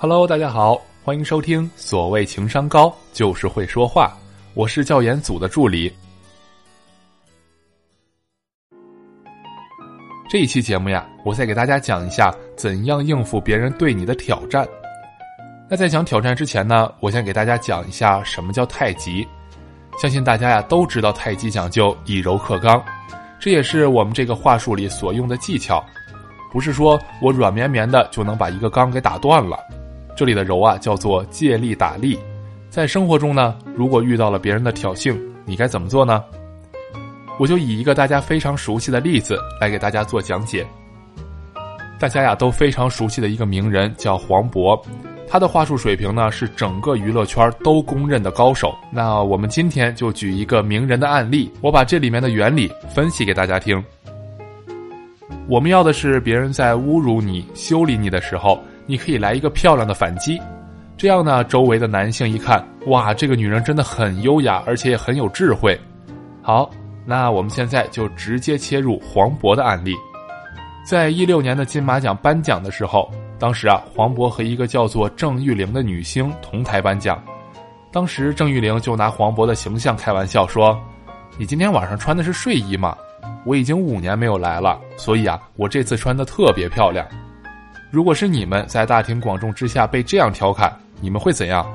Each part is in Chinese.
Hello，大家好，欢迎收听。所谓情商高，就是会说话。我是教研组的助理。这一期节目呀，我再给大家讲一下怎样应付别人对你的挑战。那在讲挑战之前呢，我先给大家讲一下什么叫太极。相信大家呀都知道太极讲究以柔克刚，这也是我们这个话术里所用的技巧。不是说我软绵绵的就能把一个刚给打断了，这里的柔啊叫做借力打力。在生活中呢，如果遇到了别人的挑衅，你该怎么做呢？我就以一个大家非常熟悉的例子来给大家做讲解。大家呀都非常熟悉的一个名人叫黄渤，他的话术水平呢是整个娱乐圈都公认的高手。那我们今天就举一个名人的案例，我把这里面的原理分析给大家听。我们要的是别人在侮辱你、修理你的时候，你可以来一个漂亮的反击。这样呢，周围的男性一看，哇，这个女人真的很优雅，而且也很有智慧。好，那我们现在就直接切入黄渤的案例。在一六年的金马奖颁奖的时候，当时啊，黄渤和一个叫做郑玉玲的女星同台颁奖。当时郑玉玲就拿黄渤的形象开玩笑说：“你今天晚上穿的是睡衣吗？”我已经五年没有来了，所以啊，我这次穿的特别漂亮。如果是你们在大庭广众之下被这样调侃，你们会怎样？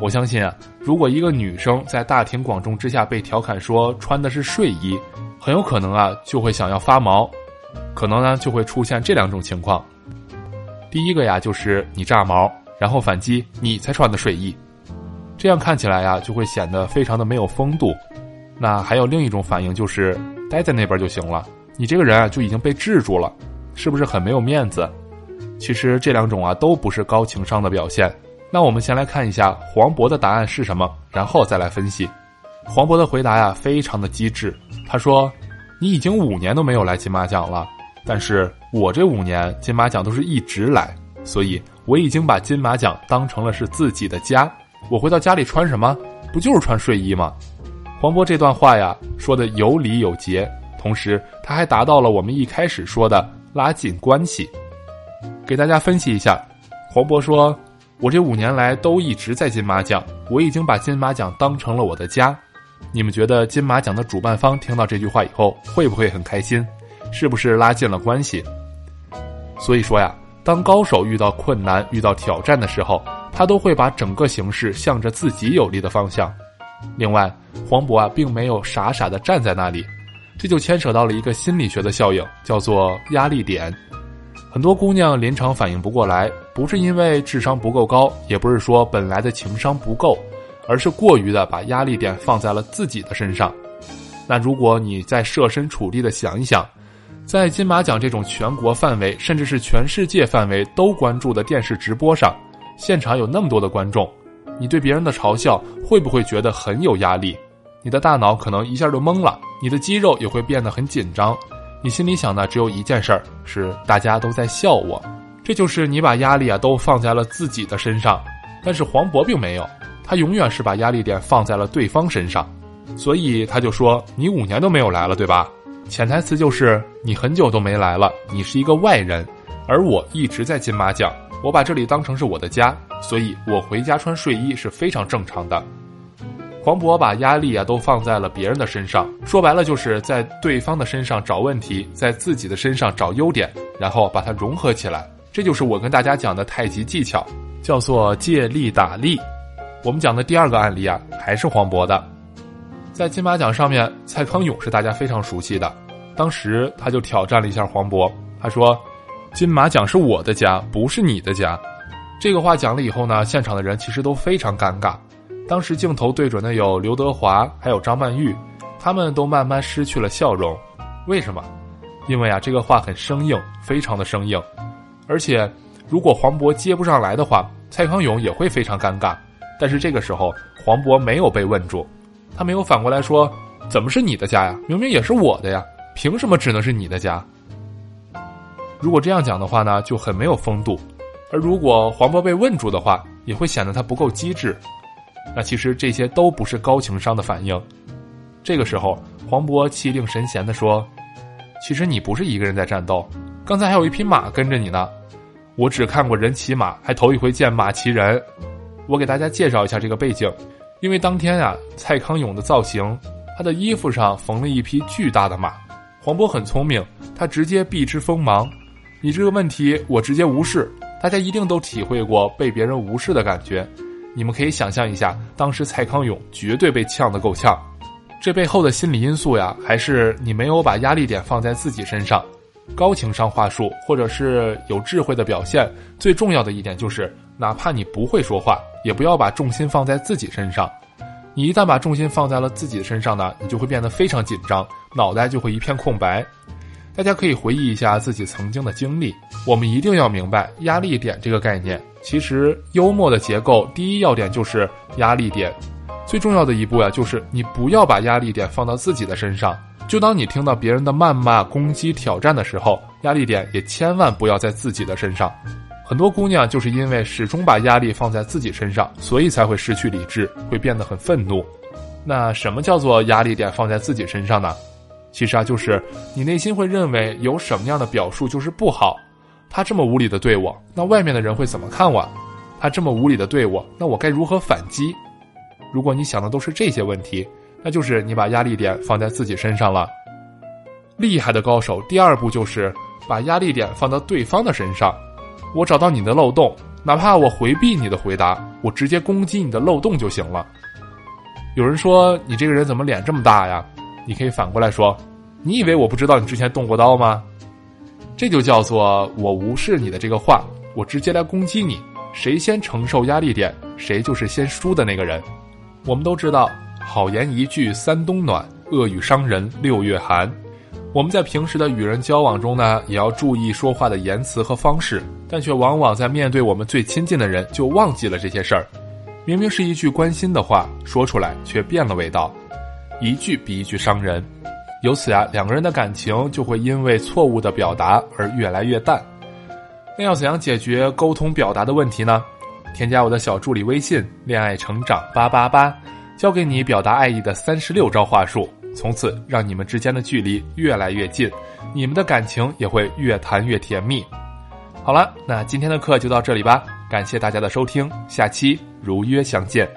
我相信啊，如果一个女生在大庭广众之下被调侃说穿的是睡衣，很有可能啊就会想要发毛，可能呢就会出现这两种情况。第一个呀，就是你炸毛，然后反击你才穿的睡衣，这样看起来呀就会显得非常的没有风度。那还有另一种反应就是。待在那边就行了，你这个人啊就已经被制住了，是不是很没有面子？其实这两种啊都不是高情商的表现。那我们先来看一下黄渤的答案是什么，然后再来分析。黄渤的回答呀非常的机智，他说：“你已经五年都没有来金马奖了，但是我这五年金马奖都是一直来，所以我已经把金马奖当成了是自己的家。我回到家里穿什么？不就是穿睡衣吗？”黄渤这段话呀，说的有理有节，同时他还达到了我们一开始说的拉近关系。给大家分析一下，黄渤说：“我这五年来都一直在金马奖，我已经把金马奖当成了我的家。”你们觉得金马奖的主办方听到这句话以后会不会很开心？是不是拉近了关系？所以说呀，当高手遇到困难、遇到挑战的时候，他都会把整个形势向着自己有利的方向。另外，黄渤啊，并没有傻傻的站在那里，这就牵扯到了一个心理学的效应，叫做压力点。很多姑娘临场反应不过来，不是因为智商不够高，也不是说本来的情商不够，而是过于的把压力点放在了自己的身上。那如果你再设身处地的想一想，在金马奖这种全国范围，甚至是全世界范围都关注的电视直播上，现场有那么多的观众。你对别人的嘲笑会不会觉得很有压力？你的大脑可能一下就懵了，你的肌肉也会变得很紧张。你心里想的只有一件事儿，是大家都在笑我。这就是你把压力啊都放在了自己的身上。但是黄渤并没有，他永远是把压力点放在了对方身上。所以他就说：“你五年都没有来了，对吧？”潜台词就是你很久都没来了，你是一个外人，而我一直在金马奖。我把这里当成是我的家，所以我回家穿睡衣是非常正常的。黄渤把压力啊都放在了别人的身上，说白了就是在对方的身上找问题，在自己的身上找优点，然后把它融合起来。这就是我跟大家讲的太极技巧，叫做借力打力。我们讲的第二个案例啊，还是黄渤的，在金马奖上面，蔡康永是大家非常熟悉的，当时他就挑战了一下黄渤，他说。金马奖是我的家，不是你的家。这个话讲了以后呢，现场的人其实都非常尴尬。当时镜头对准的有刘德华，还有张曼玉，他们都慢慢失去了笑容。为什么？因为啊，这个话很生硬，非常的生硬。而且，如果黄渤接不上来的话，蔡康永也会非常尴尬。但是这个时候，黄渤没有被问住，他没有反过来说：“怎么是你的家呀？明明也是我的呀，凭什么只能是你的家？”如果这样讲的话呢，就很没有风度；而如果黄渤被问住的话，也会显得他不够机智。那其实这些都不是高情商的反应。这个时候，黄渤气定神闲地说：“其实你不是一个人在战斗，刚才还有一匹马跟着你呢。我只看过人骑马，还头一回见马骑人。我给大家介绍一下这个背景，因为当天啊，蔡康永的造型，他的衣服上缝了一匹巨大的马。黄渤很聪明，他直接避之锋芒。你这个问题我直接无视，大家一定都体会过被别人无视的感觉。你们可以想象一下，当时蔡康永绝对被呛得够呛。这背后的心理因素呀，还是你没有把压力点放在自己身上。高情商话术或者是有智慧的表现，最重要的一点就是，哪怕你不会说话，也不要把重心放在自己身上。你一旦把重心放在了自己身上呢，你就会变得非常紧张，脑袋就会一片空白。大家可以回忆一下自己曾经的经历。我们一定要明白压力点这个概念。其实幽默的结构第一要点就是压力点，最重要的一步呀，就是你不要把压力点放到自己的身上。就当你听到别人的谩骂、攻击、挑战的时候，压力点也千万不要在自己的身上。很多姑娘就是因为始终把压力放在自己身上，所以才会失去理智，会变得很愤怒。那什么叫做压力点放在自己身上呢？其实啊，就是你内心会认为有什么样的表述就是不好。他这么无理的对我，那外面的人会怎么看我？他这么无理的对我，那我该如何反击？如果你想的都是这些问题，那就是你把压力点放在自己身上了。厉害的高手，第二步就是把压力点放到对方的身上。我找到你的漏洞，哪怕我回避你的回答，我直接攻击你的漏洞就行了。有人说你这个人怎么脸这么大呀？你可以反过来说，你以为我不知道你之前动过刀吗？这就叫做我无视你的这个话，我直接来攻击你。谁先承受压力点，谁就是先输的那个人。我们都知道，好言一句三冬暖，恶语伤人六月寒。我们在平时的与人交往中呢，也要注意说话的言辞和方式，但却往往在面对我们最亲近的人，就忘记了这些事儿。明明是一句关心的话，说出来却变了味道。一句比一句伤人，由此啊，两个人的感情就会因为错误的表达而越来越淡。那要怎样解决沟通表达的问题呢？添加我的小助理微信“恋爱成长八八八”，教给你表达爱意的三十六招话术，从此让你们之间的距离越来越近，你们的感情也会越谈越甜蜜。好了，那今天的课就到这里吧，感谢大家的收听，下期如约相见。